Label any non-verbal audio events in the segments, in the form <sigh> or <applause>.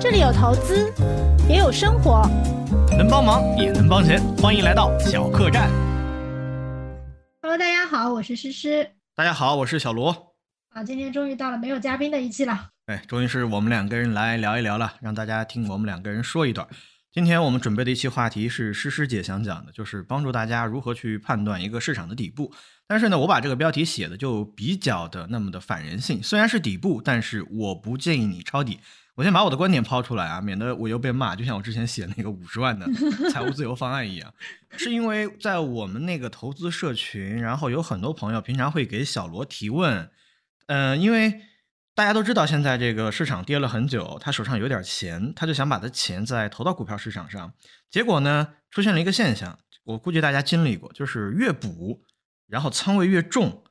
这里有投资，也有生活，能帮忙也能帮钱，欢迎来到小客栈。Hello，大家好，我是诗诗。大家好，我是小罗。啊，今天终于到了没有嘉宾的一期了。哎，终于是我们两个人来聊一聊了，让大家听我们两个人说一段。今天我们准备的一期话题是诗诗姐想讲的，就是帮助大家如何去判断一个市场的底部。但是呢，我把这个标题写的就比较的那么的反人性。虽然是底部，但是我不建议你抄底。我先把我的观点抛出来啊，免得我又被骂。就像我之前写那个五十万的 <laughs> 财务自由方案一样，是因为在我们那个投资社群，然后有很多朋友平常会给小罗提问，嗯、因为大家都知道现在这个市场跌了很久，他手上有点钱，他就想把他钱再投到股票市场上。结果呢，出现了一个现象，我估计大家经历过，就是越补，然后仓位越重，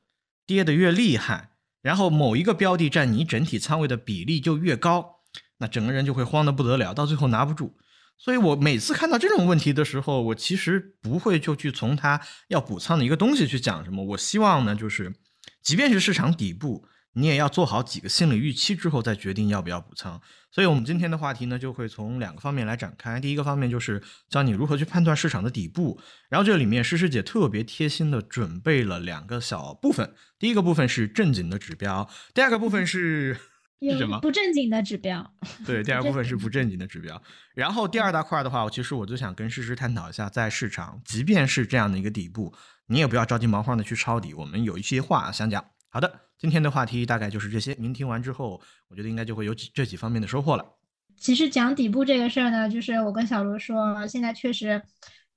跌得越厉害，然后某一个标的占你整体仓位的比例就越高。那整个人就会慌得不得了，到最后拿不住。所以我每次看到这种问题的时候，我其实不会就去从他要补仓的一个东西去讲什么。我希望呢，就是即便是市场底部，你也要做好几个心理预期之后再决定要不要补仓。所以我们今天的话题呢，就会从两个方面来展开。第一个方面就是教你如何去判断市场的底部，然后这里面诗诗姐特别贴心的准备了两个小部分。第一个部分是正经的指标，第二个部分是。是什么不正经的指标。<laughs> 对，第二部分是不正经的指标。然后第二大块的话，我其实我就想跟诗诗探讨一下，在市场，即便是这样的一个底部，你也不要着急忙慌的去抄底。我们有一些话想讲。好的，今天的话题大概就是这些。您听完之后，我觉得应该就会有几这几方面的收获了。其实讲底部这个事儿呢，就是我跟小罗说，现在确实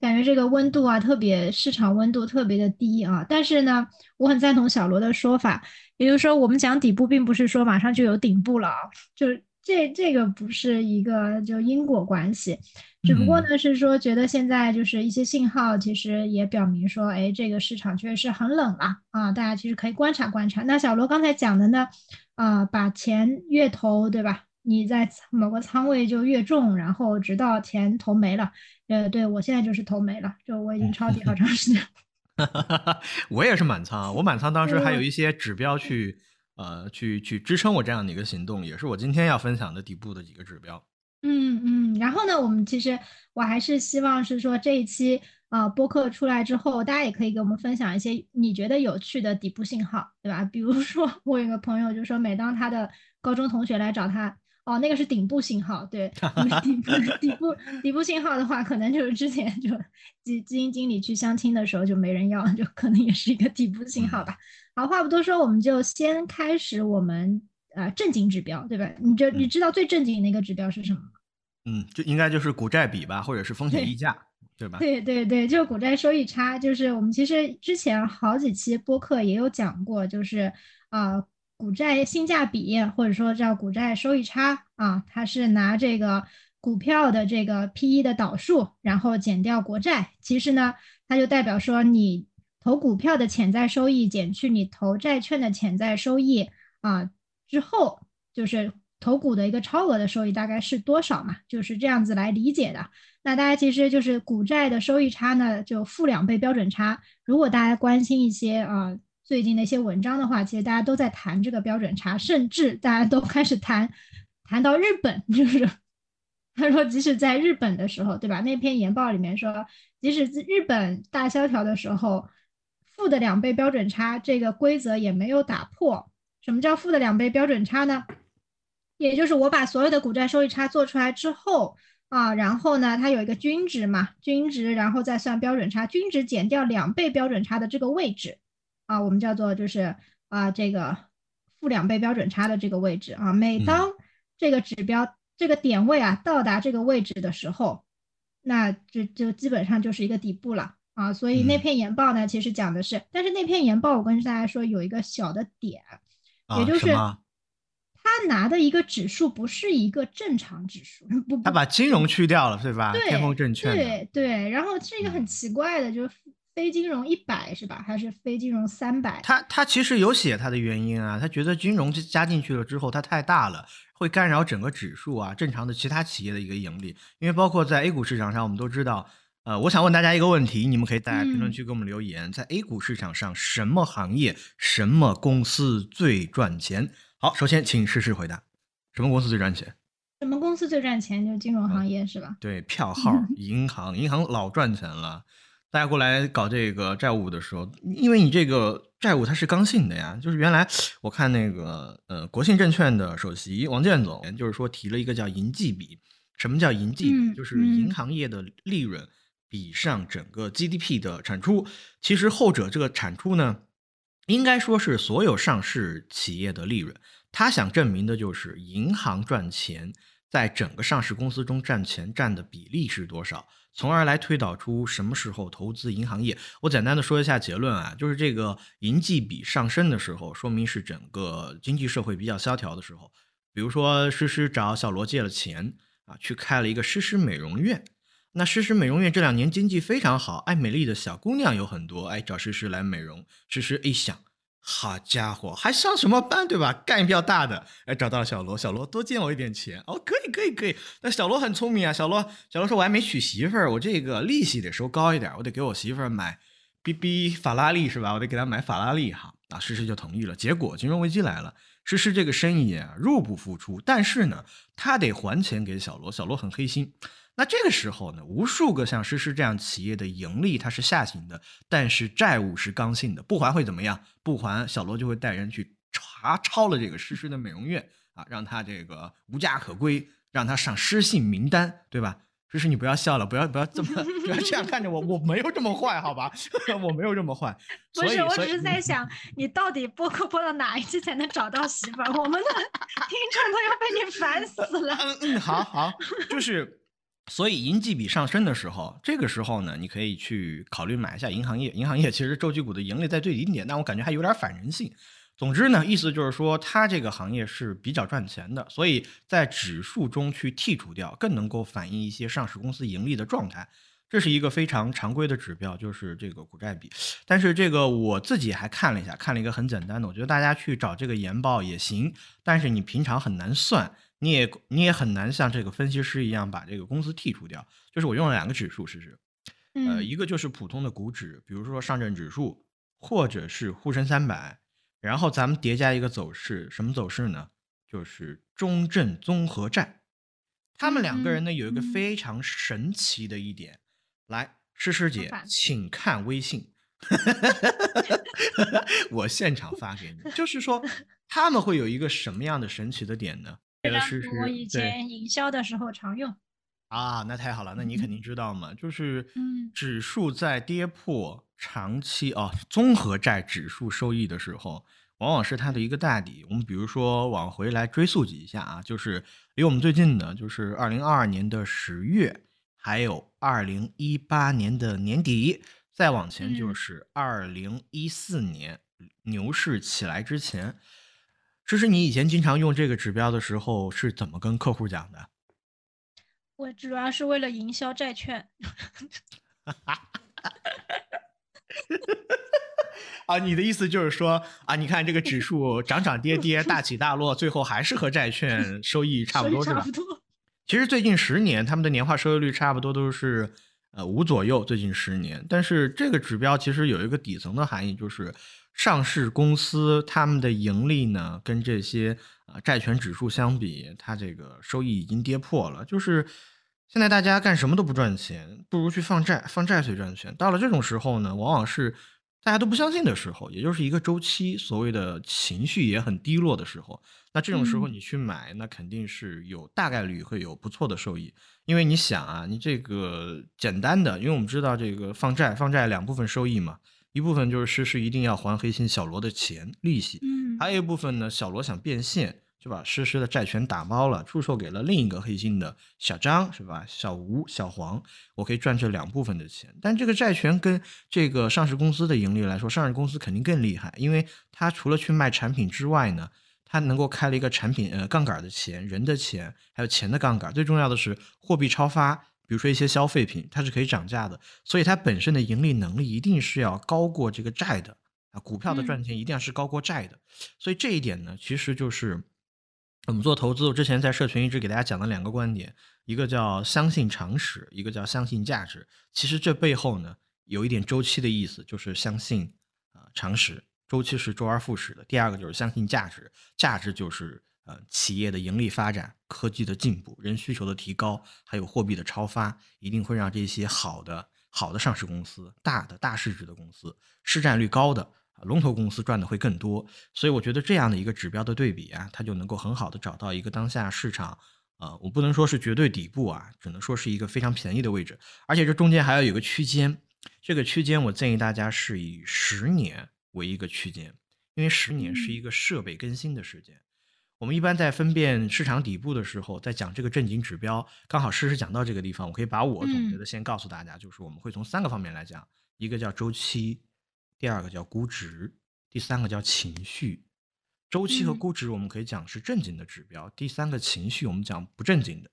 感觉这个温度啊，特别市场温度特别的低啊。但是呢，我很赞同小罗的说法，也就是说，我们讲底部，并不是说马上就有顶部了啊，就是这这个不是一个就因果关系，只不过呢是说觉得现在就是一些信号，其实也表明说，哎，这个市场确实是很冷了啊，大家其实可以观察观察。那小罗刚才讲的呢，啊，把钱越投，对吧？你在某个仓位就越重，然后直到钱投没了。呃，对我现在就是投没了，就我已经抄底好长时间。<laughs> 我也是满仓，我满仓当时还有嗯一些指标去呃去去支撑我这样的一个行动，也是我今天要分享的底部的几个指标。嗯嗯，然后呢，我们其实我还是希望是说这一期啊、呃播客出来之后，大家也可以给我们分享一些你觉得有趣的底部信号，对吧？比如说我有个朋友就说，每当他的高中同学来找他，哦，那个是顶部信号，对，那个底部底部底部信号的话，可能就是之前就基基金经理去相亲的时候就没人要，就可能也是一个底部信号吧。好，话不多说，我们就先开始我们呃正经指标，对吧？你就你知道最正经的一个指标是什么吗？嗯，就应该就是股债比吧，或者是风险溢价，对吧？对对对，就是股债收益差，就是我们其实之前好几期播客也有讲过，就是啊、呃股债性价比或者说叫股债收益差啊，它是拿这个股票的这个 PE 的导数，然后减掉国债，其实呢，它就代表说你投股票的潜在收益减去你投债券的潜在收益啊之后，就是投股的一个超额的收益大概是多少嘛，就是这样子来理解的。那大家其实就是股债的收益差呢，就负两倍标准差。如果大家关心一些啊、最近的一些文章的话，其实大家都在谈这个标准差，甚至大家都开始谈谈到日本，<laughs> 就是他说即使在日本的时候，对吧？那篇研报里面说，即使在日本大萧条的时候，负的两倍标准差这个规则也没有打破。什么叫负的两倍标准差呢？也就是我把所有的股债收益差做出来之后。啊，然后呢，它有一个均值嘛，均值，然后再算标准差，均值减掉两倍标准差的这个位置，啊，我们叫做就是啊这个负两倍标准差的这个位置啊，每当这个指标、这个点位啊到达这个位置的时候，那这就基本上就是一个底部了。啊。所以那篇研报呢，其实讲的是，但是那篇研报我跟大家说有一个小的点，啊也就是他拿的一个指数不是一个正常指数，不不他把金融去掉了，对吧？对天风证券，对对，然后是一个很嗯。奇怪的，就是非金融一百是吧？还是非金融三百？他他其实有写他的原因啊，他觉得金融加进去了之后，它太大了，会干扰整个指数啊，正常的其他企业的一个盈利。因为包括在 A 股市场上，我们都知道，呃，我想问大家一个问题，你们可以在评论嗯区给我们留言，在 A 股市场上，什么行业、什么公司最赚钱？好，首先请诗诗回答，什么公司最赚钱？什么公司最赚钱？就是金融行业是吧？对，票号、银行，银行老赚钱了。大家过来搞这个债务的时候，因为你这个债务它是刚性的呀，就是原来我看那个呃国信证券的首席王健总，就是说提了一个叫银计比。什么叫银计比？就是银行业的利润比上整个 GDP 的产出。其实后者这个产出呢，应该说是所有上市企业的利润。他想证明的就是银行赚钱在整个上市公司中占钱占的比例是多少。从而来推导出什么时候投资银行业。我简单的说一下结论啊，就是这个银计比上升的时候，说明是整个经济社会比较萧条的时候。比如说诗诗找小罗借了钱啊，去开了一个诗诗美容院。那诗诗美容院这两年经济非常好，爱美丽的小姑娘有很多，哎，找诗诗来美容。诗诗一想。好家伙，还上什么班对吧？干一票大的，哎，找到了小罗，小罗多借我一点钱哦，可以可以可以。那小罗很聪明啊，小罗小罗说我还没娶媳妇儿，我这个利息得收高一点，我得给我媳妇儿买 B B 法拉利是吧？我得给她买法拉利哈。啊，诗诗就同意了。结果金融危机来了，诗诗这个生意啊入不敷出，但是呢，他得还钱给小罗，小罗很黑心。那这个时候呢，无数个像诗诗这样企业的盈利它是下行的，但是债务是刚性的，不还会怎么样？不还，小罗就会带人去查抄了这个诗诗的美容院啊，让他这个无家可归，让他上失信名单，对吧？诗诗，你不要笑了，不要不要这么 <laughs> 不要这样看着我，我没有这么坏，好吧？<laughs> 我没有这么坏。不是，我只是在想，你到底播客播到哪一期才能找到媳妇儿？我们的 <laughs> 听众都要被你烦死了。嗯嗯，好好，就是。所以银计比上升的时候，这个时候呢，你可以去考虑买一下银行业。银行业其实周期股的盈利在最低点，但我感觉还有点反人性。总之呢，意思就是说，它这个行业是比较赚钱的，所以在指数中去剔除掉，更能够反映一些上市公司盈利的状态。这是一个非常常规的指标，就是这个股债比。但是这个我自己还看了一下，看了一个很简单的，我觉得大家去找这个研报也行，但是你平常很难算。你也你也很难像这个分析师一样把这个公司剔除掉。就是我用了两个指数试试，呃，一个就是普通的股指，比如说上证指数或者是沪深三百，然后咱们叠加一个走势，什么走势呢？就是中证综合债。他们两个人呢有一个非常神奇的一点，来，诗诗姐，请看微信，<laughs> 我现场发给你。就是说 <laughs> 他们会有一个什么样的神奇的点呢？我以前营销的时候常用啊，那太好了，那你肯定知道嘛，就是指数在跌破长期哦综合债指数收益的时候，往往是它的一个大底。我们比如说往回来追溯几下啊，就是离我们最近的，就是二零二二年的十月，还有二零一八年的年底，再往前就是二零一四年牛市起来之前。这是你以前经常用这个指标的时候是怎么跟客户讲的？我主要是为了营销债券。<laughs> 啊，你的意思就是说啊，你看这个指数涨涨跌跌，大起大落，最后还是和债券收益差不多，是吧？其实最近十年他们的年化收益率差不多都是呃五左右，最近十年。但是这个指标其实有一个底层的含义，就是。上市公司他们的盈利呢，跟这些啊债权指数相比，它这个收益已经跌破了。就是现在大家干什么都不赚钱，不如去放债，放债最赚钱。到了这种时候呢，往往是大家都不相信的时候，也就是一个周期，所谓的情绪也很低落的时候。那这种时候你去买，那肯定是有大概率会有不错的收益。因为你想啊，你这个简单的，因为我们知道这个放债，放债两部分收益嘛。一部分就是诗诗一定要还黑心小罗的钱利息，嗯，还有一部分呢，小罗想变现，就把诗诗的债权打包了，出售给了另一个黑心的小张，是吧？小吴、小黄，我可以赚这两部分的钱。但这个债权跟这个上市公司的盈利来说，上市公司肯定更厉害，因为它除了去卖产品之外呢，他能够开了一个产品呃杠杆的钱，人的钱，还有钱的杠杆，最重要的是货币超发。比如说一些消费品，它是可以涨价的，所以它本身的盈利能力一定是要高过这个债的啊。股票的赚钱一定要是高过债的，所以这一点呢，其实就是我们做投资。我之前在社群一直给大家讲的两个观点，一个叫相信常识，一个叫相信价值。其实这背后呢，有一点周期的意思，就是相信啊常识，周期是周而复始的。第二个就是相信价值，价值就是呃企业的盈利发展、科技的进步、人需求的提高，还有货币的超发，一定会让这些好的好的上市公司、大的大市值的公司、市占率高的龙头公司赚的会更多。所以我觉得这样的一个指标的对比啊，它就能够很好的找到一个当下市场。呃，我不能说是绝对底部啊，只能说是一个非常便宜的位置，而且这中间还要有个区间。这个区间我建议大家是以十年为一个区间，因为十年是一个设备更新的时间。我们一般在分辨市场底部的时候，在讲这个正经指标，刚好诗诗讲到这个地方，我可以把我总结的先告诉大家，就是我们会从三个方面来讲，一个叫周期，第二个叫估值，第三个叫情绪。周期和估值我们可以讲是正经的指标，第三个情绪我们讲不正经的。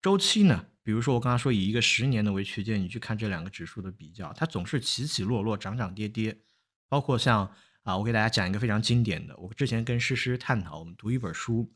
周期呢，比如说我刚刚说以一个十年的为区间，你去看这两个指数的比较，它总是起起落落、涨涨跌跌。包括像啊，我给大家讲一个非常经典的，我之前跟诗诗探讨，我们读一本书，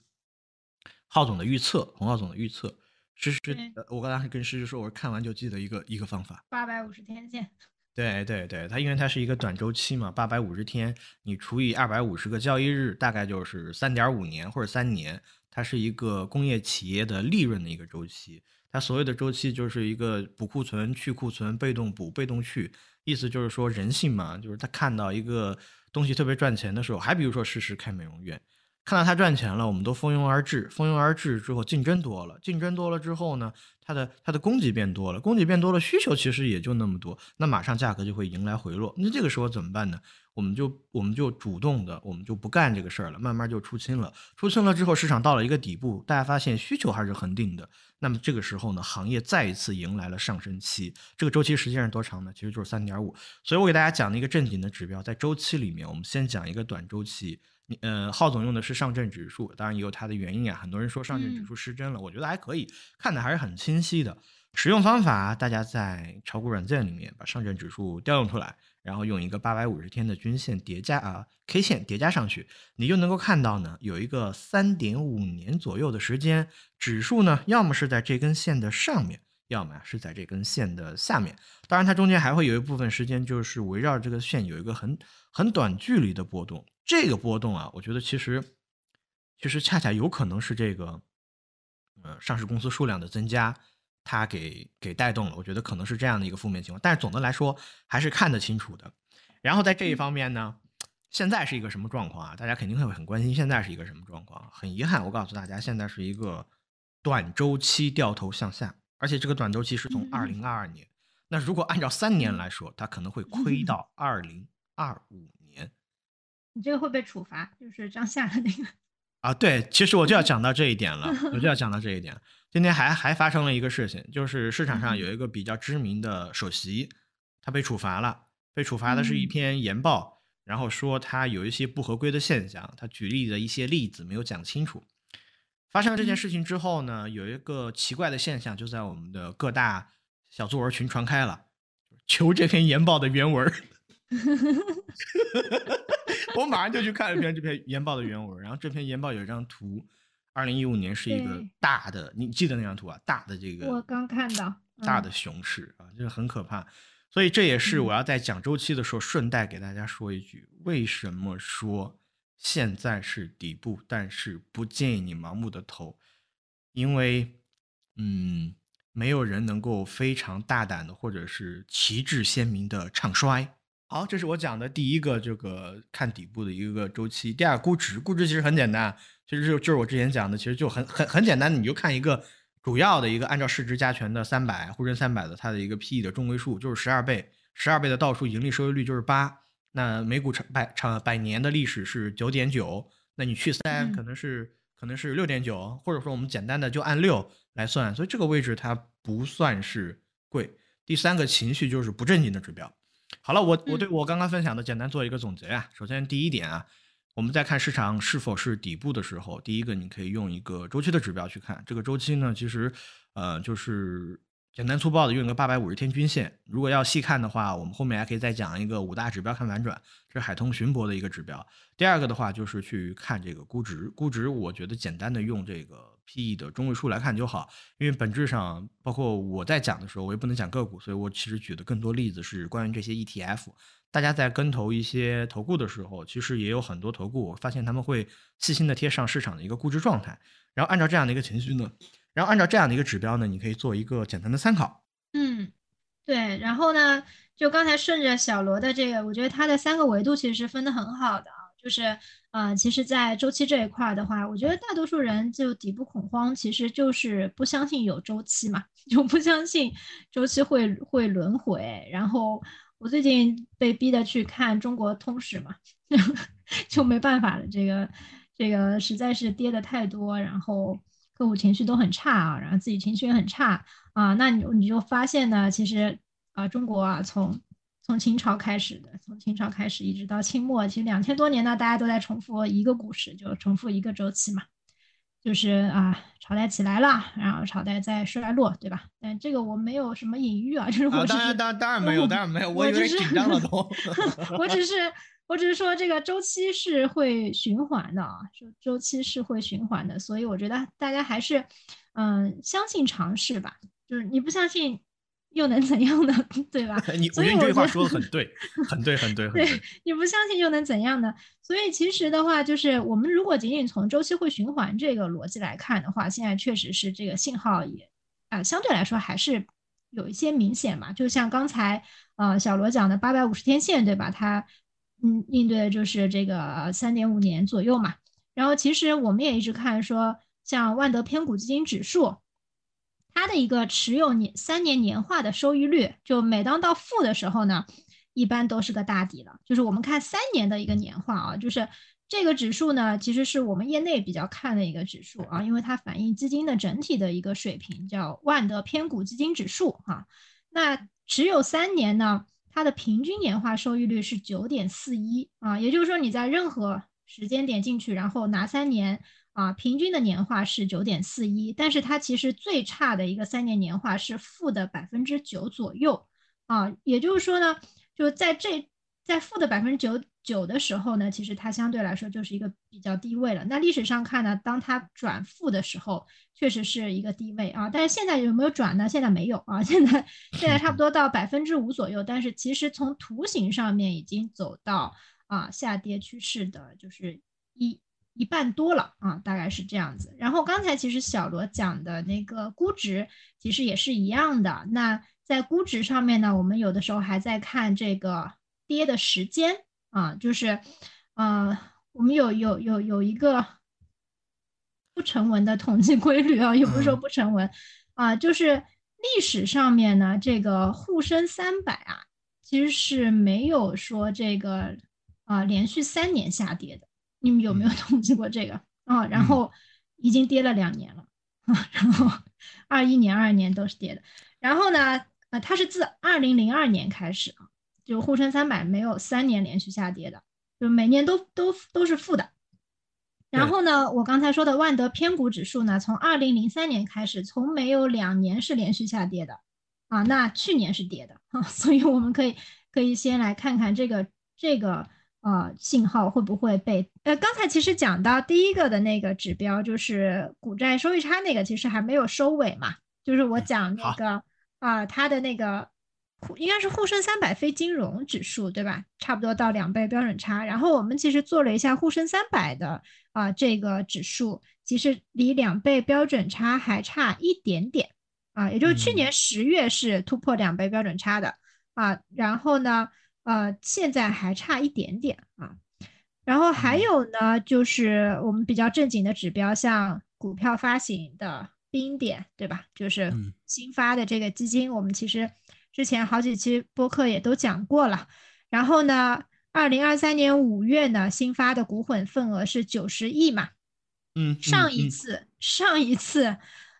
浩总的预测，洪浩总的预测，诗诗，我刚才跟诗诗说，我看完就记得一个一个方法，八百五十天线。<laughs> 对对对，它因为它是一个短周期嘛，八百五十天，你除以二百五十个交易日，大概就是三点五年或者三年。它是一个工业企业的利润的一个周期。它所谓的周期就是一个补库存、去库存、被动补、被动去，意思就是说人性嘛，就是他看到一个东西特别赚钱的时候，还比如说实时开美容院。看到它赚钱了，我们都蜂拥而至，蜂拥而至之后，竞争多了，竞争多了之后呢，它的它的供给变多了，供给变多了，需求其实也就那么多，那马上价格就会迎来回落。那这个时候怎么办呢？我们就我们就主动的，我们就不干这个事儿了，慢慢就出清了。出清了之后，市场到了一个底部，大家发现需求还是恒定的，那么这个时候呢，行业再一次迎来了上升期。这个周期实际上是多长呢？其实就是三点五。所以我给大家讲的一个正经的指标，在周期里面，我们先讲一个短周期。你呃，浩总用的是上证指数，当然也有它的原因啊。很多人说上证指数失真了，我觉得还可以，看的还是很清晰的。使用方法，大家在炒股软件里面把上证指数调用出来，然后用一个八百五十天的均线叠加啊 K 线叠加上去，你就能够看到呢，有一个三点五年左右的时间，指数呢要么是在这根线的上面，要么是在这根线的下面。当然，它中间还会有一部分时间就是围绕这个线有一个很很短距离的波动。这个波动啊，我觉得其实，其实恰恰有可能是这个，呃，上市公司数量的增加，它给给带动了。我觉得可能是这样的一个负面情况，但是总的来说还是看得清楚的。然后在这一方面呢，现在是一个什么状况啊？大家肯定会很关心，现在是一个什么状况？很遗憾，我告诉大家，现在是一个短周期掉头向下，而且这个短周期是从二零二二年。那如果按照三年来说，它可能会亏到二零二五。你这个会被处罚，就是张夏的那个啊，对，其实我就要讲到这一点了，我就要 <laughs> 讲到这一点。今天还还发生了一个事情，就是市场上有一个比较知名的首席，他被处罚了，被处罚的是一篇研报，然后说他有一些不合规的现象，他举例的一些例子没有讲清楚。发生了这件事情之后呢，有一个奇怪的现象就在我们的各大小作文群传开了，求这篇研报的原文。<laughs> 我马上就去看了篇这篇研报的原文，然后这篇研报有一张图，二零一五年是一个大的，你记得那张图啊？大的这个我刚看到大的熊市啊，这个很可怕。所以这也是我要在讲周期的时候顺带给大家说一句：为什么说现在是底部，但是不建议你盲目的投？因为，嗯，没有人能够非常大胆的或者是旗帜鲜明的唱衰。好，这是我讲的第一个这个看底部的一个周期。第二，估值，估值其实很简单，其实就就是我之前讲的，其实就很很很简单，你就看一个主要的一个按照市值加权的三百沪深三百的它的一个 P/E 的中位数就是十二倍，十二倍的倒数盈利收益率就是八。那每股长百长百年的历史是九点九，那你去三可能是可能是六点九，或者说我们简单的就按六来算，所以这个位置它不算是贵。第三个情绪就是不正经的指标。好了，我我对我刚刚分享的简单做一个总结啊。首先，第一点啊，我们在看市场是否是底部的时候，第一个你可以用一个周期的指标去看。这个周期呢，其实呃就是简单粗暴的用个八百五十天均线。如果要细看的话，我们后面还可以再讲一个五大指标看反转，这是海通寻博的一个指标。第二个的话就是去看这个估值，估值我觉得简单的用这个 P/E 的中位数来看就好。因为本质上，包括我在讲的时候，我也不能讲个股，所以我其实举的更多例子是关于这些 ETF。大家在跟投一些投顾的时候，其实也有很多投顾，我发现他们会细心的贴上市场的一个估值状态，然后按照这样的一个情绪呢，然后按照这样的一个指标呢，你可以做一个简单的参考。嗯，对。然后呢，就刚才顺着小罗的这个，我觉得它的三个维度其实是分得很好的啊，就是呃，其实，在周期这一块的话，我觉得大多数人就底部恐慌，其实就是不相信有周期嘛，<laughs> 就不相信周期会会轮回，然后。我最近被逼的去看中国通史嘛，<laughs> 就没办法了。这个这个实在是跌的太多，然后客户情绪都很差啊，然后自己情绪也很差啊。那你你就发现呢，其实啊，中国啊，从从秦朝开始的，从秦朝开始一直到清末，其实两千多年呢，大家都在重复一个故事，就重复一个周期嘛。就是啊，朝代起来了，然后朝代在衰落，对吧？但这个我没有什么隐喻啊，就是我当然当然当然没有，当然没有，<laughs> 我以为紧张了都。<laughs> 我只是我只是说这个周期是会循环的啊，周周期是会循环的，所以我觉得大家还是嗯相信尝试吧，就是你不相信。又能怎样呢？<laughs> 对吧？你我觉得你这句话说的很 <laughs> 对，很对，很对，很对。你不相信又能怎样呢？所以其实的话，就是我们如果仅仅从周期会循环这个逻辑来看的话，现在确实是这个信号也啊，相对来说还是有一些明显嘛。就像刚才呃小罗讲的八百五十天线，对吧？它嗯应对的就是这个三点五年左右嘛。然后其实我们也一直看说，像万德偏股基金指数。它的一个持有年三年年化的收益率，就每当到负的时候呢，一般都是个大底了。就是我们看三年的一个年化啊，就是这个指数呢，其实是我们业内比较看的一个指数啊，因为它反映基金的整体的一个水平，叫万德偏股基金指数哈。那持有三年呢，它的平均年化收益率是九点四一啊，也就是说你在任何时间点进去，然后拿三年。啊，平均的年化是九点四一，但是它其实最差的一个三年年化是负的百分之九左右啊，也就是说呢，就在这在负的百分之九九的时候呢，其实它相对来说就是一个比较低位了。那历史上看呢，当它转负的时候，确实是一个低位啊，但是现在有没有转呢？现在没有啊，<laughs> 现在现在差不多到百分之五左右，但是其实从图形上面已经走到啊下跌趋势的，就是一。一半多了啊，大概是这样子。然后刚才其实小罗讲的那个估值，其实也是一样的。那在估值上面呢，我们有的时候还在看这个跌的时间啊，就是，呃，我们有有有有一个不成文的统计规律啊，也不是说不成文啊，就是历史上面呢，这个沪深三百啊，其实是没有说这个啊连续三年下跌的。你们有没有统计过这个啊？然后已经跌了两年了啊，然后二一年、二二年都是跌的。然后呢，呃，它是自二零零二年开始啊，就沪深三百没有三年连续下跌的，就每年都都都是负的。然后呢，我刚才说的万德偏股指数呢，从二零零三年开始，从没有两年是连续下跌的啊。那去年是跌的啊，<laughs> 所以我们可以可以先来看看这个这个。呃，信号会不会被？呃，刚才其实讲到第一个的那个指标，就是股债收益差那个，其实还没有收尾嘛。就是我讲那个啊，它的那个应该是沪深三百非金融指数，对吧？差不多到两倍标准差。然后我们其实做了一下沪深三百的啊这个指数，其实离两倍标准差还差一点点啊，也就是去年十月是突破两倍标准差的啊。然后呢？呃，现在还差一点点啊，然后还有呢，就是我们比较正经的指标，像股票发行的冰点，对吧？就是新发的这个基金，我们其实之前好几期播客也都讲过了。然后呢，二零二三年五月呢，新发的股混份额是九十亿嘛？嗯，上一次上一次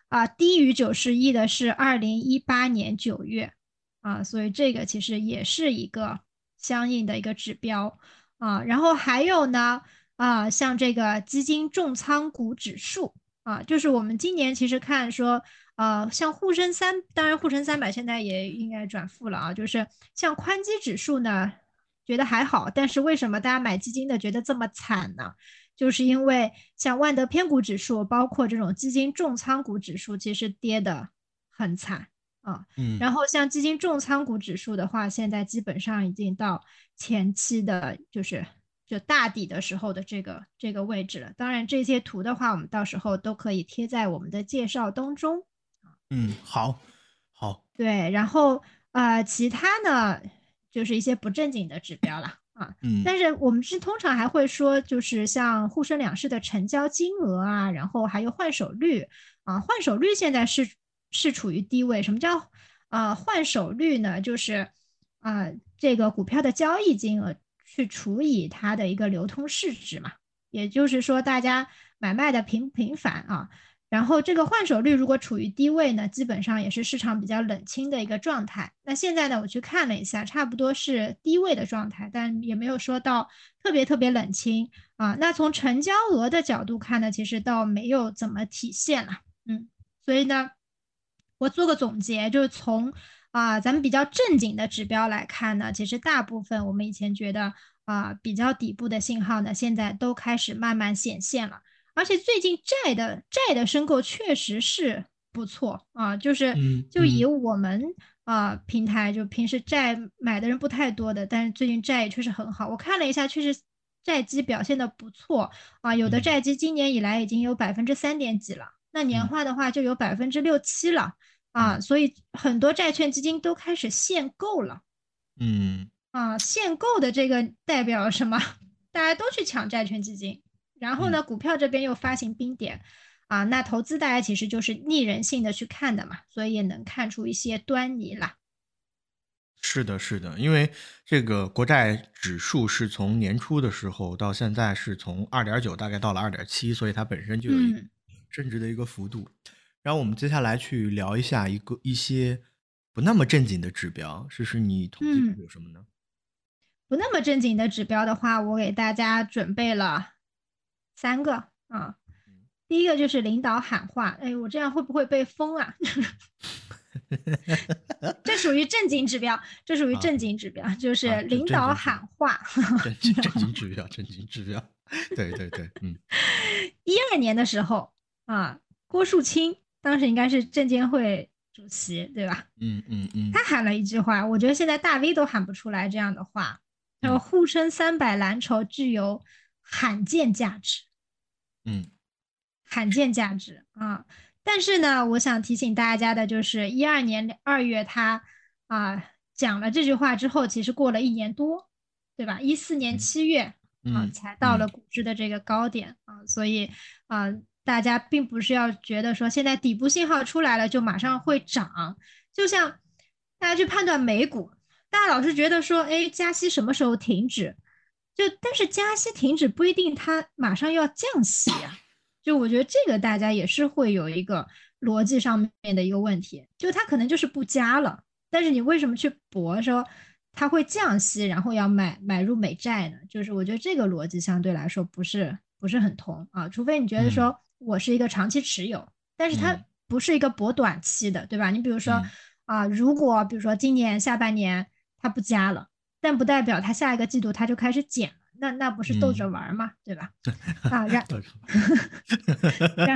啊，低于九十亿的是二零一八年九月啊，所以这个其实也是一个。相应的一个指标啊，然后还有呢啊，像这个基金重仓股指数啊，就是我们今年其实看说，呃，像沪深三，当然沪深三百现在也应该转负了啊，就是像宽基指数呢，觉得还好，但是为什么大家买基金的觉得这么惨呢？就是因为像万德偏股指数，包括这种基金重仓股指数，其实跌的很惨啊。嗯，然后像基金重仓股指数的话，现在基本上已经到前期的，就是就大底的时候的这个这个位置了。当然，这些图的话，我们到时候都可以贴在我们的介绍当中。嗯，好，好，对，然后呃，其他呢，就是一些不正经的指标了啊。嗯，但是我们是通常还会说，就是像沪深两市的成交金额啊，然后还有换手率啊，换手率现在是是处于低位。什么叫啊换手率呢？就是啊这个股票的交易金额去除以它的一个流通市值嘛，也就是说大家买卖的频不频繁啊。然后这个换手率如果处于低位呢，基本上也是市场比较冷清的一个状态。那现在呢，我去看了一下，差不多是低位的状态，但也没有说到特别特别冷清啊。那从成交额的角度看呢，其实倒没有怎么体现了，嗯。所以呢，我做个总结，就是从啊咱们比较正经的指标来看呢，其实大部分我们以前觉得啊比较底部的信号呢，现在都开始慢慢显现了。而且最近债的债的申购确实是不错啊，就是就以我们啊平台，就平时债买的人不太多的，但是最近债也确实很好。我看了一下，确实债基表现的不错啊，有的债基今年以来已经有百分之三点几了，那年化的话就有百分之六七了啊，所以很多债券基金都开始限购了。嗯啊，限购的这个代表什么？<laughs> 大家都去抢债券基金。然后呢，股票这边又发行冰点，啊，那投资大家其实就是逆人性的去看的嘛，所以也能看出一些端倪啦。是的，是的，因为这个国债指数是从年初的时候到现在是从二点九大概到了二点七，所以它本身就有一升值的一个幅度。然后我们接下来去聊一下一个一些不那么正经的指标，试试你统计有什么呢？不那么正经的指标的话，我给大家准备了。三个啊，第一个就是领导喊话，哎，我这样会不会被封啊？<laughs> 这属于正经指标，这属于正经指标，就是领导喊话。正经正经指标，正经指标。对对对，嗯。<laughs> 一二年的时候啊，郭树清当时应该是证监会主席，对吧？嗯嗯嗯。他喊了一句话，我觉得现在大 V 都喊不出来这样的话。他说：“沪深三百蓝筹具有。”罕见价值，嗯，罕见价值啊！但是呢，我想提醒大家的就是，一二年二月他啊讲了这句话之后，其实过了一年多，对吧？一四年七月啊才到了股市的这个高点啊，所以啊，大家并不是要觉得说现在底部信号出来了就马上会涨，就像大家去判断美股，大家老是觉得说，哎，加息什么时候停止？就但是加息停止不一定它马上要降息啊，就我觉得这个大家也是会有一个逻辑上面的一个问题，就它可能就是不加了，但是你为什么去博说它会降息，然后要买买入美债呢？就是我觉得这个逻辑相对来说不是不是很通啊，除非你觉得说我是一个长期持有，但是它不是一个博短期的，对吧？你比如说啊，如果比如说今年下半年它不加了。但不代表他下一个季度他就开始减了，那那不是逗着玩嘛，对吧？<laughs> 啊，然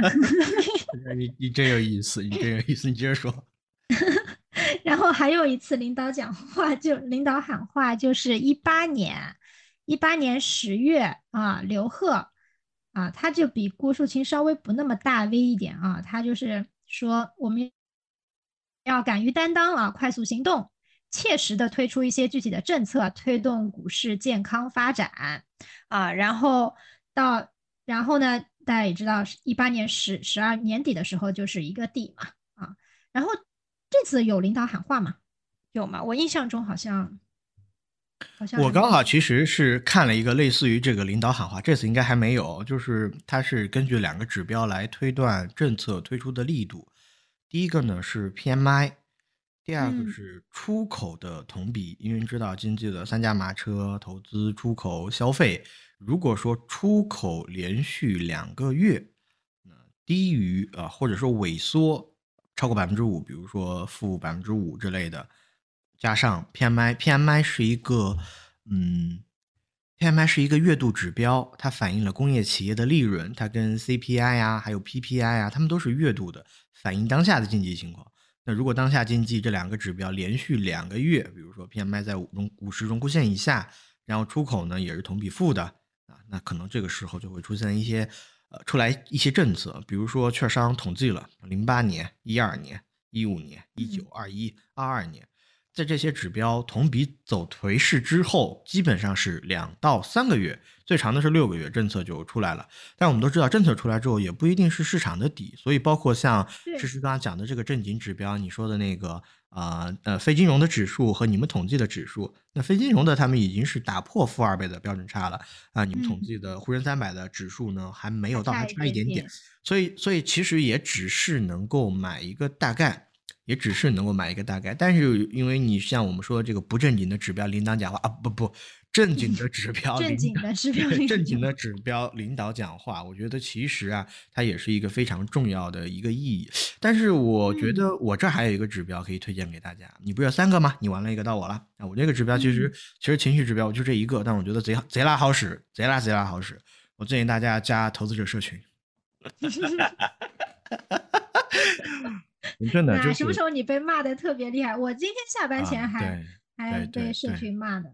<laughs> <laughs> 你你真有意思，你真有意思，你接着说。然后还有一次领导讲话，就领导喊话，就是一八年，一八年十月啊，刘贺啊，他就比郭树清稍微不那么大 V 一点啊，他就是说我们要敢于担当啊，快速行动。切实的推出一些具体的政策，推动股市健康发展，啊，然后到然后呢，大家也知道，一八年十十二年底的时候就是一个底嘛，啊，然后这次有领导喊话吗？有吗？我印象中好像好像我刚好其实是看了一个类似于这个领导喊话，这次应该还没有，就是它是根据两个指标来推断政策推出的力度，第一个呢是 PMI。第二个是出口的同比，因为知道经济的三驾马车，投资、出口、消费。如果说出口连续两个月，那低于啊，或者说萎缩超过百分之五，比如说负百分之五之类的，加上 PMI，PMI 是一个嗯 PMI 是一个月度指标，它反映了工业企业的利润，它跟 CPI 呀，还有 PPI 啊，它们都是月度的，反映当下的经济情况。那如果当下经济这两个指标连续两个月，比如说 PMI 在五中五十中枯线以下，然后出口呢也是同比负的啊，那可能这个时候就会出现一些呃出来一些政策，比如说券商统计了零八年、一二年、一五年、一九、二一、二二年。在这些指标同比走颓势之后，基本上是两到三个月，最长的是六个月，政策就出来了。但我们都知道，政策出来之后也不一定是市场的底，所以包括像诗诗刚刚讲的这个正经指标，你说的那个啊呃非金融的指数和你们统计的指数，那非金融的他们已经是打破负二倍的标准差了啊，你们统计的沪深三百的指数呢还没有到，还差一点点，所以所以其实也只是能够买一个大概。也只是能够买一个大概，但是因为你像我们说这个不正经的指标领导讲话啊，不不，正经的指标，正经的指标，正经的指标领导讲话，我觉得其实啊，它也是一个非常重要的一个意义。但是我觉得我这还有一个指标可以推荐给大家，你不是有三个吗？你完了一个到我了啊！我这个指标其实其实情绪指标我就这一个，但我觉得贼贼拉好使，贼拉贼拉好使。我建议大家加投资者社群。<laughs> 真的，就什么时候你被骂的特别厉害？我今天下班前还还被社群骂的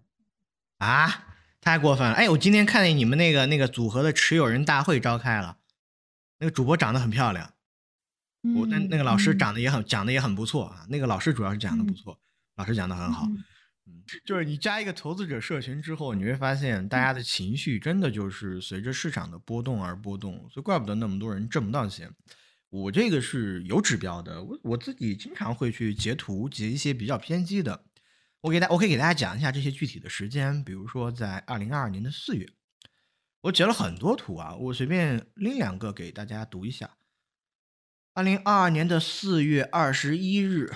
啊，太过分了！哎，我今天看见你们那个那个组合的持有人大会召开了，那个主播长得很漂亮，我那那个老师长得也很讲的也很不错啊，那个老师主要是讲的不错，老师讲的很好，嗯，就是你加一个投资者社群之后，你会发现大家的情绪真的就是随着市场的波动而波动，所以怪不得那么多人挣不到钱。我这个是有指标的，我我自己经常会去截图，截一些比较偏激的。我给大，我可以给大家讲一下这些具体的时间，比如说在二零二二年的四月，我截了很多图啊，我随便拎两个给大家读一下。二零二二年的四月二十一日，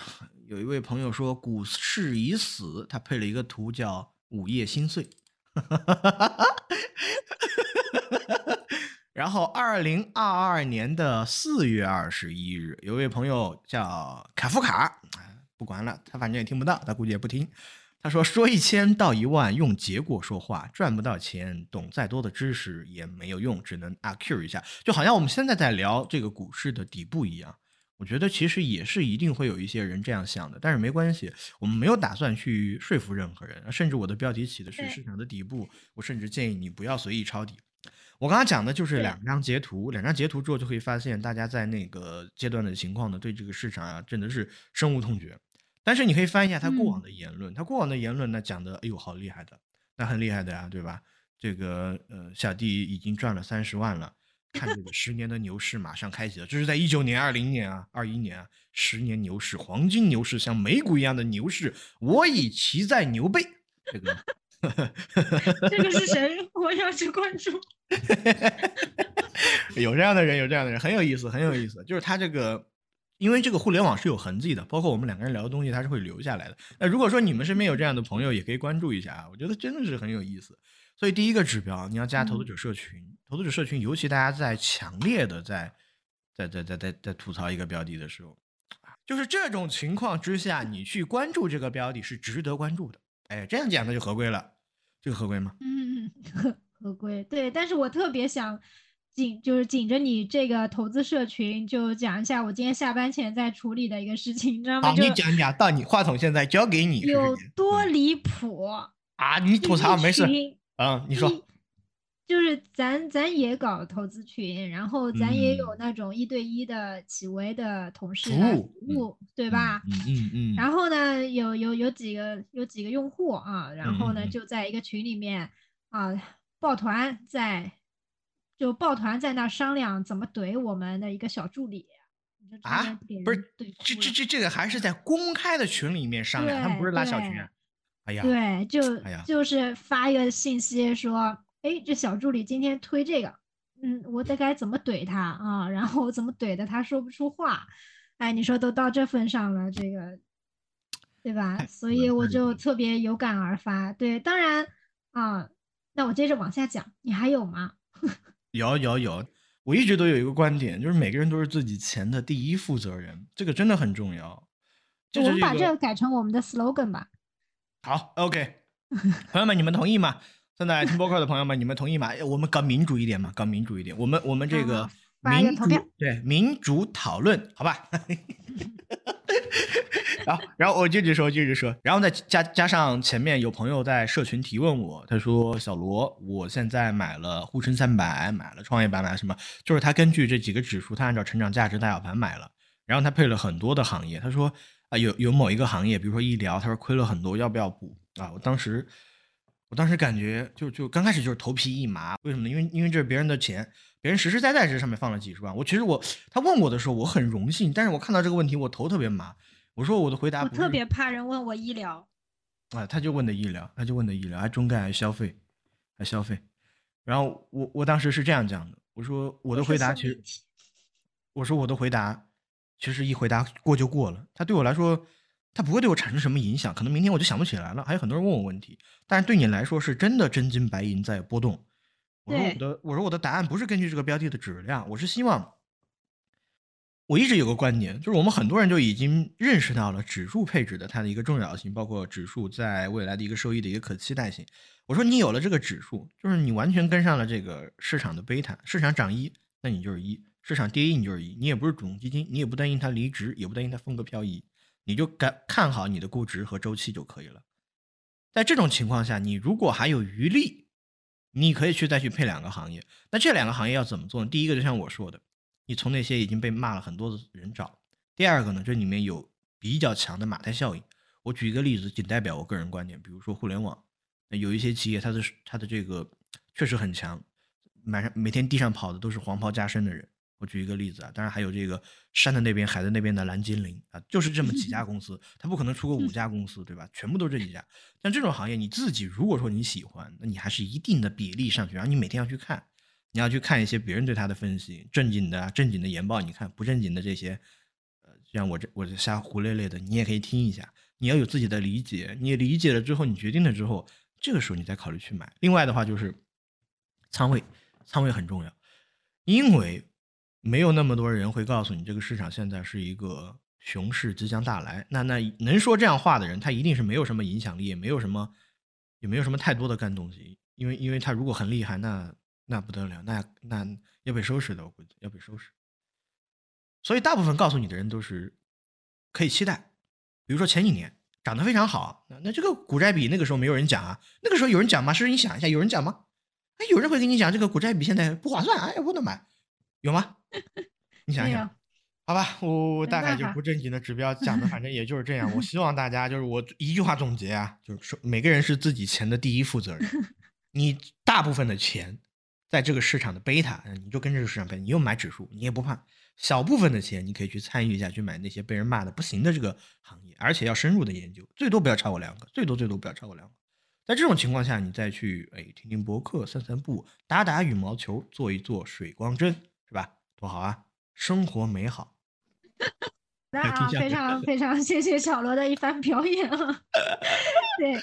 有一位朋友说股市已死，他配了一个图叫午夜心碎。<laughs> 然后，二零二二年的四月二十一日，有位朋友叫卡夫卡，不管了，他反正也听不到，他估计也不听。他说：“说一千道一万，用结果说话，赚不到钱，懂再多的知识也没有用，只能阿 Q 一下。”就好像我们现在在聊这个股市的底部一样，我觉得其实也是一定会有一些人这样想的，但是没关系，我们没有打算去说服任何人，甚至我的标题起的是市场的底部，我甚至建议你不要随意抄底。我刚刚讲的就是两张截图，两张截图之后就可以发现，大家在那个阶段的情况呢，对这个市场啊，真的是深恶痛绝。但是你可以翻一下他过往的言论，他过往的言论呢，讲的，哎呦，好厉害的，那很厉害的呀，对吧？这个呃，小弟已经赚了三十万了，看这个十年的牛市马上开启了，这是在一九年、二零年啊、二一年啊，十年牛市、黄金牛市，像美股一样的牛市，我已骑在牛背，这个。<laughs> 这个是谁？<laughs> 我要去关注。<laughs> 有这样的人，有这样的人，很有意思，很有意思。就是他这个，因为这个互联网是有痕迹的，包括我们两个人聊的东西，它是会留下来的。那如果说你们身边有这样的朋友，也可以关注一下啊。我觉得真的是很有意思。所以第一个指标，你要加投资者社群，投资者社群，尤其大家在强烈的在在在在在在吐槽一个标的的时候，就是这种情况之下，你去关注这个标的是值得关注的。哎，这样讲那就合规了，这个合规吗？嗯，合合规。对，但是我特别想紧，就是紧着你这个投资社群，就讲一下我今天下班前在处理的一个事情，你知道吗？好，你讲讲，到你话筒现在交给你。有多离谱啊？你吐槽没事。嗯，你说。就是咱咱也搞投资群，然后咱也有那种一对一的企微的同事服务，对吧？嗯嗯嗯。然后呢，有有有几个有几个用户啊，然后呢就在一个群里面啊抱团在，就抱团在那商量怎么怼我们的一个小助理啊，不是，这这这这个还是在公开的群里面商量，他们不是拉小群。哎呀，对，就就是发一个信息说。哎，这小助理今天推这个，嗯，我得该怎么怼他啊？然后我怎么怼的他说不出话？哎，你说都到这份上了，这个，对吧？所以我就特别有感而发。对，当然啊，那我接着往下讲，你还有吗？<laughs> 有有有，我一直都有一个观点，就是每个人都是自己钱的第一负责人，这个真的很重要。我们把这个改成我们的 slogan 吧。好，OK，朋友们，你们同意吗？正在听播客的朋友们，你们同意吗？哎我们搞民主一点嘛，搞民主一点。我们我们这个民主对民主讨论，好吧？<laughs> 然后然后我接着说，接着说，然后再加加上前面有朋友在社群提问我，他说小罗，我现在买了沪深三百，买了创业板，买了什么？就是他根据这几个指数，他按照成长价值大小盘买了，然后他配了很多的行业，他说啊有有某一个行业，比如说医疗，他说亏了很多，要不要补啊？我当时我当时感觉就就刚开始就是头皮一麻，为什么呢？因为因为这是别人的钱，别人实实在在这上面放了几十万。我其实我他问我的时候，我很荣幸，但是我看到这个问题，我头特别麻。我说我的回答不我特别怕人问我医疗，啊，他就问的医疗，他就问的医疗，还中概还消费，还消费。然后我我当时是这样讲的，我说我的回答其实，我说我的回答其实一回答过就过了，他对我来说，他不会对我产生什么影响，可能明天我就想不起来了。还有很多人问我问题，但是对你来说是真的真金白银在波动。我说我的我说我的答案不是根据这个标的的质量，我是希望。我一直有个观点，就是我们很多人就已经认识到了指数配置的它的一个重要性，包括指数在未来的一个收益的一个可期待性。我说你有了这个指数，就是你完全跟上了这个市场的贝塔，市场涨一，那你就是一；市场跌一，你就是一。你也不是主动基金，你也不担心它离职，也不担心它风格漂移，你就看看好你的估值和周期就可以了。在这种情况下，你如果还有余力，你可以去再去配两个行业。那这两个行业要怎么做呢？第一个就像我说的，你从那些已经被骂了很多的人找。第二个呢，这里面有比较强的马太效应。我举一个例子，仅代表我个人观点，比如说互联网，有一些企业它的它的这个确实很强，满上每天地上跑的都是黄袍加身的人。我举一个例子啊，当然还有这个山的那边、海的那边的蓝精灵啊，就是这么几家 <laughs> 公司，它不可能出个五家公司，对吧？全部都这几家。像这种行业，你自己如果说你喜欢，那你还是一定的比例上去，然后你每天要去看，你要去看一些别人对它的分析，正经的、啊、正经的研报，你看不正经的这些，呃，像我这我这瞎胡咧咧的，你也可以听一下，你要有自己的理解，你理解了之后，你决定了之后，这个时候你再考虑去买。另外的话就是仓位，仓位很重要，因为没有那么多人会告诉你这个市场现在是一个熊市即将大来。那那能说这样话的人，他一定是没有什么影响力，也没有什么也没有什么太多的干东西。因为因为他如果很厉害，那那不得了，那那要被收拾的，我估计要被收拾。所以大部分告诉你的人都是可以期待，比如说前几年涨得非常好，那那这个股债比那个时候没有人讲啊，那个时候有人讲吗？是你想一下，有人讲吗？哎，有人会跟你讲这个股债比现在不划算，哎，不能买，有吗？<laughs> 你想想，好吧，我我大概就不正经的指标 <laughs> 讲的，反正也就是这样。我希望大家就是我一句话总结啊，就是说每个人是自己钱的第一负责人。<laughs> 你大部分的钱在这个市场的贝塔，你就跟这个市场贝，你又买指数，你也不怕。小部分的钱你可以去参与一下，去买那些被人骂的不行的这个行业，而且要深入的研究，最多不要超过两个，最多最多不要超过两个。在这种情况下，你再去哎听听博客、散散步、打打羽毛球、做一做水光针？多好啊，生活美好。那啊，非常 <laughs> 非常谢谢小罗的一番表演啊。<laughs> 对，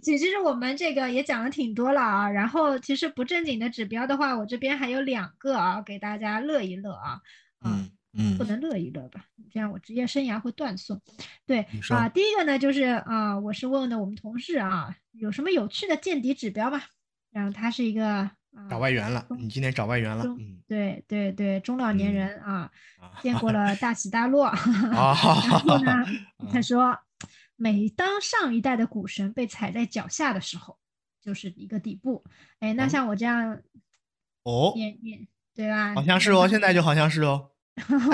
其实我们这个也讲了挺多了啊。然后其实不正经的指标的话，我这边还有两个啊，给大家乐一乐啊。啊，嗯嗯，不能乐一乐吧，这样我职业生涯会断送。对啊，第一个呢就是啊，我是问的我们同事啊，有什么有趣的见底指标吗？然后他是一个啊，找外援了，你今天找外援了，嗯对对对，中老年嗯人啊，啊，见过了大起大落。啊，<laughs> 然后呢，<laughs> 他嗯说，每当上一代的股神被踩在脚下的时候，就是一个底部。哎，那哦像我这样哦，也也对吧？好像是哦，现在就好像是哦 <laughs>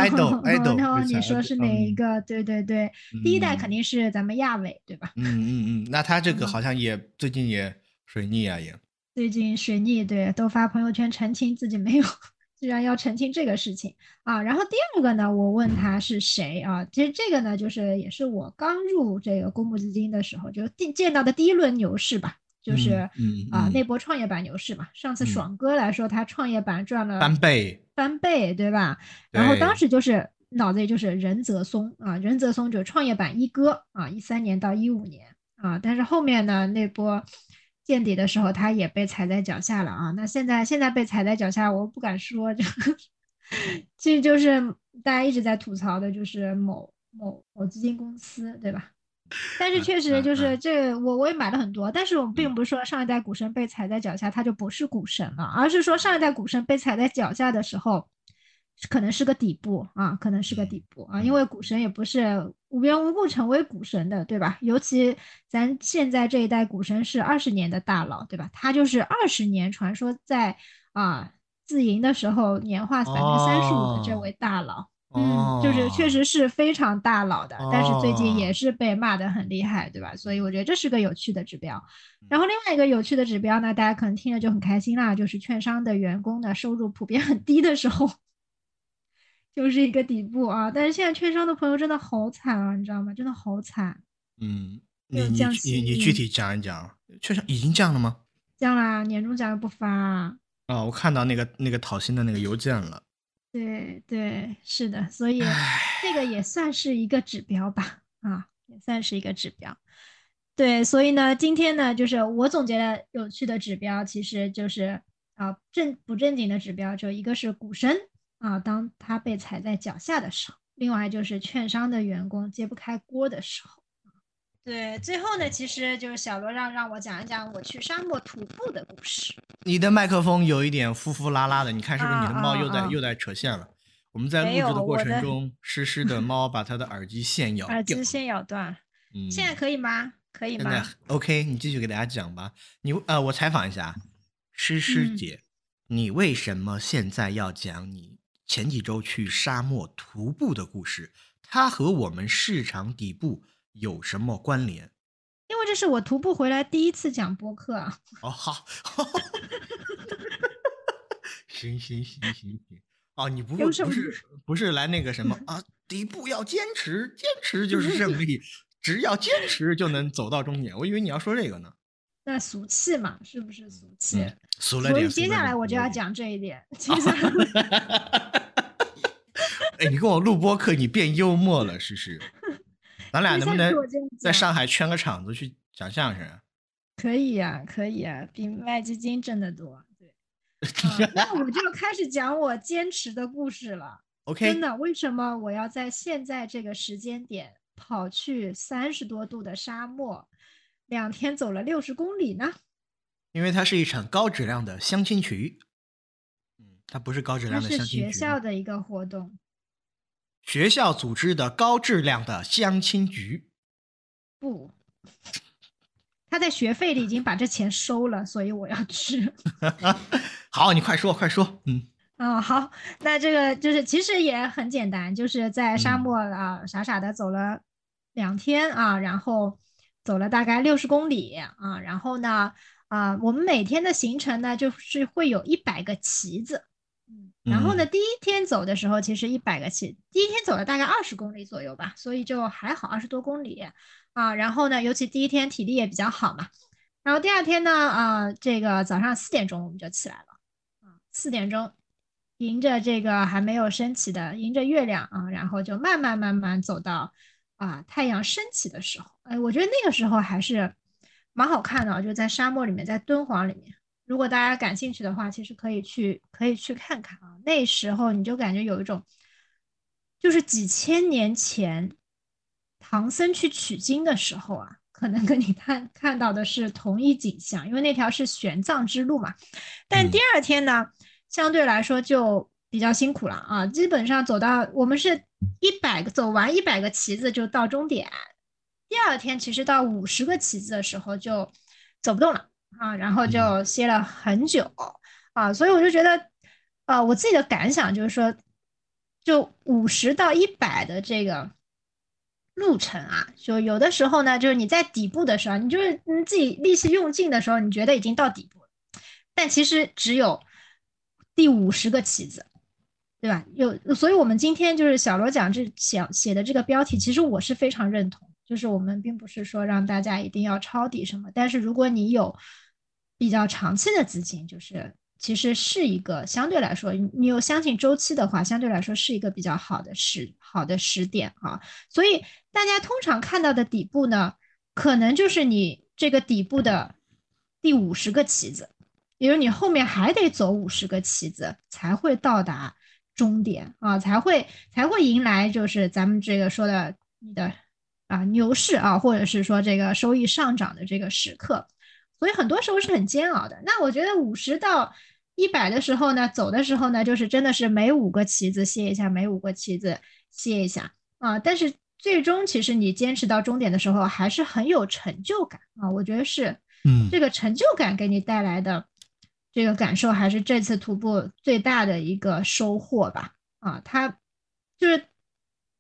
后被踩了你说是哪一嗯个？对对对，第一代嗯肯定是咱们亚伟，对吧？嗯嗯嗯，那他这个嗯好像也最近也水逆啊也，最近水逆对都发朋友圈澄清自己没有，居然要澄清这个事情啊。然后第二个呢，我问他是谁啊？其实这个呢，就是也是我刚入这个公募基金的时候就第见到的第一轮牛市吧，就是嗯啊嗯那波创业板牛市嘛。上次嗯爽哥来说，他创业板赚了翻倍，翻倍，对吧？然后当时就是脑子里就是任泽松啊，任泽松就是创业板一哥啊，一三年到一五年啊，但是后面呢那波见底的时候，他也被踩在脚下了啊。那现在现在被踩在脚下，我不敢说，这其实就是大家一直在吐槽的，就是某某某基金公司，对吧？但是确实就嗯是这我我也买了很多，但是我们并不是说上一代股神被踩在脚下他就不是股神了，而是说上一代股神被踩在脚下的时候，可能是个底部啊，可能是个底部啊，因为股神也不是无缘无故成为股神的，对吧？尤其咱现在这一代股神是二十年的大佬，对吧？他就是二十年传说在啊自营的时候年化百分之三十五的这哦位大佬。哦嗯，就是确实是非常大佬的，但是最近哦也是被骂得很厉害，对吧？所以我觉得这是个有趣的指标。嗯然后另外一个有趣的指标呢，大家可能听着就很开心啦，就是券商的员工的收入普遍很低的时候，就是一个底部啊。但是现在券商的朋友真的好惨啊，你知道吗？真的好惨，嗯，你你你你具体讲一讲，券商已经降了吗？降啦，年终奖又不发。啊，我看到那个那个讨薪的那个邮件了。对对，是的，所以这个也算是一个指标吧，啊，也算是一个指标。对，所以呢，今天呢，就是我总结的有趣的指标，其实就是啊正不正经的指标，就一个是股神啊，当他被踩在脚下的时候，另外就是券商的员工揭不开锅的时候。对，最后呢，其实就是小罗让让我讲一讲我去沙漠徒步的故事。你的麦克风有一点呼呼啦啦的，你看是不是你的猫又在、啊啊啊又在扯线了？我们在录制的过程中，诗诗的 <laughs> 猫把它的耳机线咬掉。耳机线咬断，嗯，现在可以吗？可以现在吗？OK，你继续给大家讲吧。你呃，我采访一下诗诗嗯姐，你为什么现在要讲你前几周去沙漠徒步的故事？它和我们市场底部有什么关联？因为这是我徒步回来第一次讲播客啊。哦，好，<laughs> 行行行行行，哦，你不有什么不是不是来那个什么啊？底部要坚持，坚持就是胜利，只要坚持就能走到终点。我以为你要说这个呢。那俗气嘛，是不是俗气？嗯，俗了点。所以 <laughs> 接下来我就要讲这一点。接下来，哎，你跟我录播课，你变幽默了，是不是。咱俩能不能在上海圈个场子去讲相声啊？<laughs> 可以呀、可以呀、比卖基金挣得多。对，<laughs> 啊那我就开始讲我坚持的故事了。OK，真的，为什么我要在现在这个时间点跑去三十多度的沙漠，两天走了六十公里呢？因为它是一场高质量的相亲局。嗯，它不是高质量的相亲局。校的一个活动。学校组织的高质量的相亲局。不，他在学费里已经把这钱收了，所以我要去。<laughs> 好，你快说，快说。嗯，嗯，好，那这个就是其实也很简单，就是在沙嗯漠啊、傻傻的走了两天啊，然后走了大概六十公里啊，然后呢啊，我们每天的行程呢就是会有一百个旗子，嗯，然后呢嗯。第一天走的时候其实一百个旗，第一天走了大概二十公里左右吧，所以就还好，二十多公里。啊，然后呢，尤其第一天体力也比较好嘛，然后第二天呢啊，这个早上四点钟我们就起来了。啊，四点钟，迎着这个还没有升起的，迎着月亮啊，然后就慢慢慢慢走到啊太阳升起的时候，哎，我觉得那个时候还是蛮好看的啊，就在沙漠里面，在敦煌里面。如果大家感兴趣的话，其实可以去可以去看看啊。那时候你就感觉有一种，就是几千年前唐僧去取经的时候啊，可能跟你看看到的是同一景象，因为那条是玄奘之路嘛。但第嗯二天呢，相对来说就比较辛苦了啊，基本上走到我们是一百个走完一百个旗子就到终点，第二天其实到五十个旗子的时候就走不动了啊，然后就歇了很久啊，所以我就觉得，呃，我自己的感想就是说，就五十到一百的这个。路程啊，就有的时候呢，就是你在底部的时候，你就是你自己力气用尽的时候，你觉得已经到底部了，但其实只有第五十个旗子，对吧？有，所以我们今天就是小罗讲这写写的这个标题，其实我是非常认同，就是我们并不是说让大家一定要抄底什么，但是如果你有比较长期的资金，就是其实是一个相对来说，你有相信周期的话，相对来说是一个比较好的时好的时点啊。所以大家通常看到的底部呢，可能就是你这个底部的第五十个棋子，也就是你后面还得走五十个棋子才会到达终点啊，才会才会迎来就是咱们这个说的你的啊牛市啊，或者是说这个收益上涨的这个时刻，所以很多时候是很煎熬的。那我觉得五十到一百的时候呢，走的时候呢，就是真的是每五个旗子歇一下，每五个旗子歇一下啊。但是最终其实你坚持到终点的时候，还是很有成就感啊。我觉得是，嗯，这个成就感给你带来的这个感受，还是这次徒步最大的一个收获吧。啊，它就是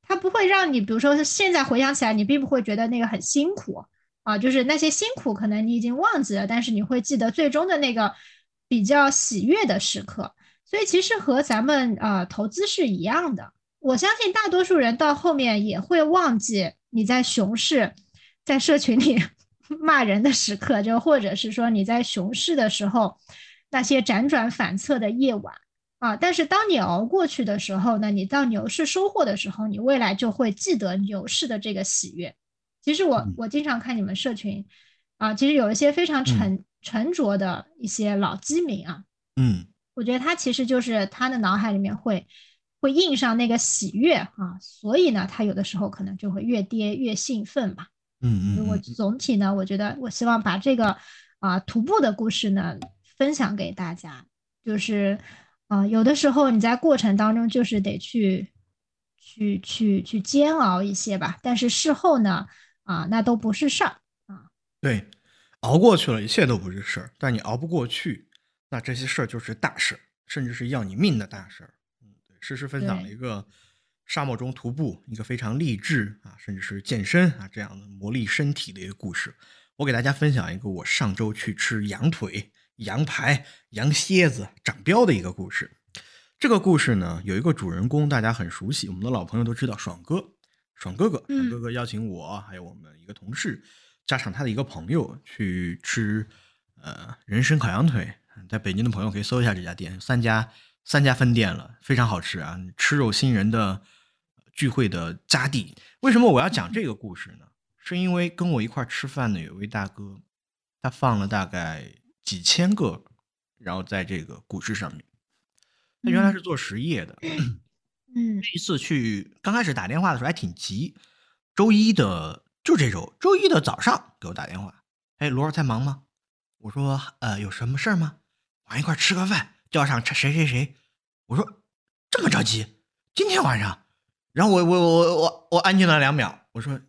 它不会让你，比如说现在回想起来，你并不会觉得那个很辛苦啊，就是那些辛苦可能你已经忘记了，但是你会记得最终的那个。比较喜悦的时刻，所以其实和咱们呃投资是一样的。我相信大多数人到后面也会忘记你在熊市，在社群里 <laughs> 骂人的时刻，就或者是说你在熊市的时候那些辗转反侧的夜晚啊。但是当你熬过去的时候呢，你到牛市收获的时候，你未来就会记得牛市的这个喜悦。其实我我经常看你们社群啊，其实有一些非常沉。沉着的一些老基民啊，嗯，我觉得他其实就是他的脑海里面会会印上那个喜悦啊，所以呢，他有的时候可能就会越跌越兴奋吧。嗯嗯。我总体呢，我觉得我希望把这个啊徒步的故事呢分享给大家，就是啊有的时候你在过程当中就是得去去去去煎熬一些吧，但是事后呢啊那都不是事儿啊。对。熬过去了，一切都不是事儿。但你熬不过去，那这些事儿就是大事儿，甚至是要你命的大事儿。嗯，对，诗诗分享了一个沙漠中徒步，一个非常励志啊，甚至是健身啊这样的磨砺身体的一个故事。我给大家分享一个我上周去吃羊腿、羊排、羊蝎子长膘的一个故事。这个故事呢，有一个主人公，大家很熟悉，我们的老朋友都知道，爽哥，爽哥哥，爽哥哥邀请我还有我们一个同事。加上他的一个朋友去吃，呃，人参烤羊腿，在北京的朋友可以搜一下这家店，三家三家分店了，非常好吃啊！吃肉新人的聚会的佳地。为什么我要讲这个故事呢？是因为跟我一块吃饭的有位大哥，他放了大概几千个，然后在这个股市上面，他原来是做实业的，嗯，第一次去刚开始打电话的时候还挺急，周一的。就这周周一的早上给我打电话，哎，罗儿在忙吗？我说，呃，有什么事儿吗？晚上一块吃个饭，叫上谁谁谁。我说，这么着急？今天晚上？然后我我我我我安静了两秒，我说，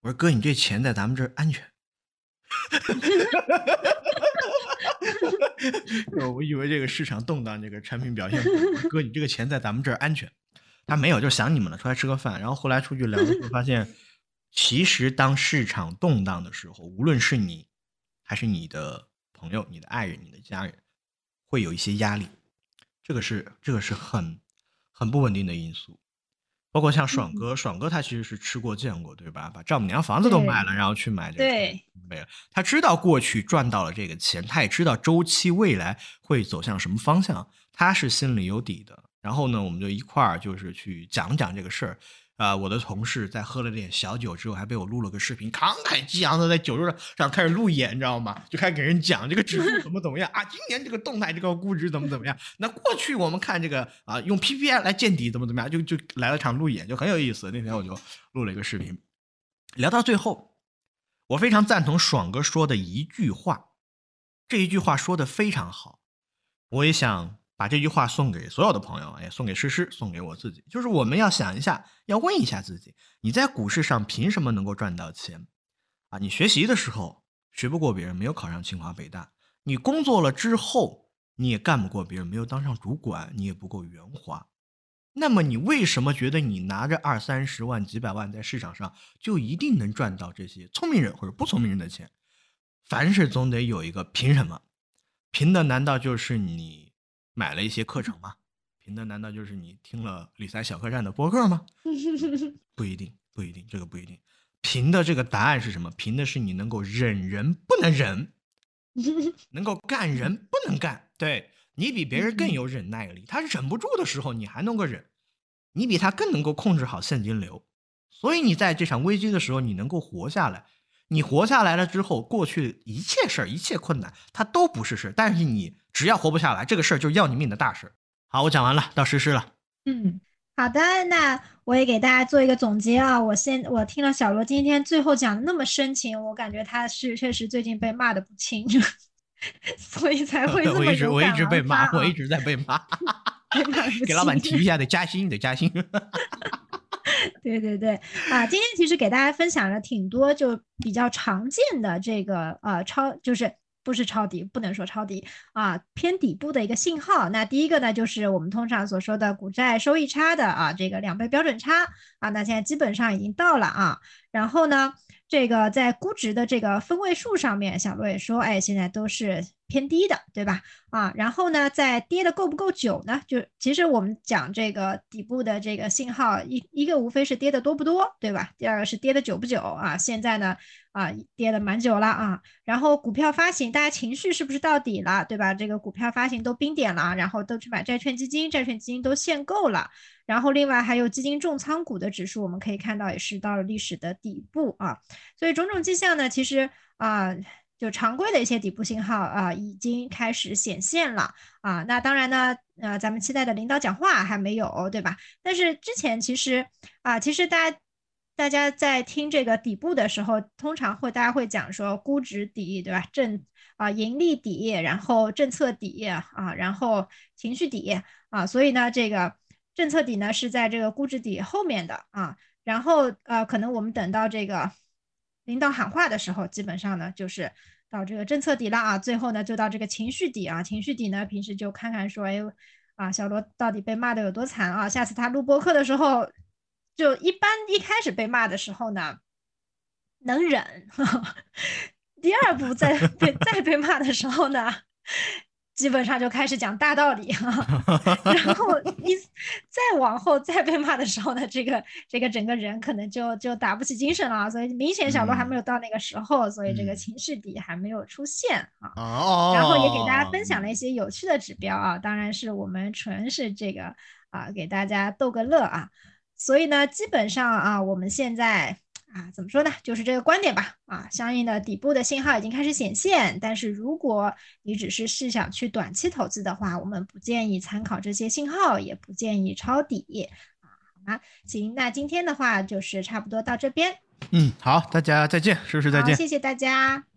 我说哥，你这钱在咱们这儿安全。<laughs> <laughs> 我以为这个市场动荡，这个产品表现，哥，你这个钱在咱们这儿安全。他没有，就想你们了，出来吃个饭。然后后来出去聊的时候发现。其实，当市场动荡的时候，无论是你，还是你的朋友、你的爱人、你的家人，会有一些压力。这个是这个是很很不稳定的因素。包括像爽哥，爽哥他其实是吃过见过，对吧？把丈母娘房子都卖了，然后去买这个，对，没了。他知道过去赚到了这个钱，他也知道周期未来会走向什么方向，他是心里有底的。然后呢，我们就一块儿就是去讲讲这个事儿。啊！我的同事在喝了点小酒之后，还被我录了个视频，慷慨激昂的在酒桌上开始路演，你知道吗？就开始给人讲这个指数怎么怎么样啊，今年这个动态这个估值怎么怎么样？那过去我们看这个啊，用 PPI 来见底怎么怎么样？就就来了场路演，就很有意思。那天我就录了一个视频，聊到最后，我非常赞同爽哥说的一句话，这一句话说的非常好，我也想。把这句话送给所有的朋友，也送给诗诗，送给我自己。就是我们要想一下，要问一下自己：你在股市上凭什么能够赚到钱？啊，你学习的时候学不过别人，没有考上清华北大；你工作了之后，你也干不过别人，没有当上主管，你也不够圆滑。那么你为什么觉得你拿着二三十万、几百万在市场上就一定能赚到这些聪明人或者不聪明人的钱？凡事总得有一个凭什么？凭的难道就是你？买了一些课程吗？凭的难道就是你听了理财小客栈的播客吗？<laughs> 不一定，不一定，这个不一定。凭的这个答案是什么？凭的是你能够忍人不能忍，<laughs> 能够干人不能干。对你比别人更有忍耐力，他忍不住的时候你还能够忍，你比他更能够控制好现金流。所以你在这场危机的时候你能够活下来。你活下来了之后，过去一切事儿、一切困难，它都不是事。但是你只要活不下来，这个事儿就要你命的大事儿。好，我讲完了，到诗诗了。嗯，好的，那我也给大家做一个总结啊。我先我听了小罗今天最后讲的那么深情，我感觉他是确实最近被骂的不轻，<laughs> 所以才会 <laughs> 这么我一直我一直被骂，我一直直在被骂，<laughs> 给老板提一下，得加薪，得加薪。<laughs> 对对对，啊，今天其实给大家分享了挺多就比较常见的这个呃超就是。不是抄底，不能说抄底啊，偏底部的一个信号。那第一个呢，就是我们通常所说的股债收益差的啊，这个两倍标准差啊，那现在基本上已经到了啊。然后呢，这个在估值的这个分位数上面，小罗也说，哎，现在都是偏低的，对吧？啊，然后呢，在跌的够不够久呢？就其实我们讲这个底部的这个信号，一一个无非是跌的多不多，对吧？第二个是跌的久不久啊？现在呢，啊，跌的蛮久了啊。然后股票发行，大家情绪是不是到底了，对吧？这个股票发行都冰点了，然后都去买债券基金，债券基金都限购了。然后另外还有基金重仓股的指数，我们可以看到也是到了历史的底部啊。所以种种迹象呢，其实啊。就常规的一些底部信号啊，已经开始显现了啊。那当然呢，呃，咱们期待的领导讲话还没有，对吧？但是之前其实啊，其实大家大家在听这个底部的时候，通常会大家会讲说估值底，对吧？政啊盈利底，然后政策底啊，然后情绪底啊。所以呢，这个政策底呢是在这个估值底后面的啊。然后呃，可能我们等到这个领导喊话的时候，基本上呢就是。到这个政策底了啊，最后呢就到这个情绪底啊，情绪底呢平时就看看说，哎，啊小罗到底被骂的有多惨啊？下次他录播课的时候，就一般一开始被骂的时候呢，能忍，<laughs> 第二步再被再被骂的时候呢。基本上就开始讲大道理哈，<laughs> 然后你再往后再被骂的时候呢，这个这个整个人可能就就打不起精神了，所以明显小罗还没有到那个时候，所以这个情绪底还没有出现啊。哦。然后也给大家分享了一些有趣的指标啊，当然是我们纯是这个啊给大家逗个乐啊，所以呢，基本上啊我们现在。啊，怎么说呢？就是这个观点吧。啊，相应的底部的信号已经开始显现，但是如果你只是是想去短期投资的话，我们不建议参考这些信号，也不建议抄底。啊，好吗？行，那今天的话就是差不多到这边。嗯，好，大家再见，是不是再见？谢谢大家。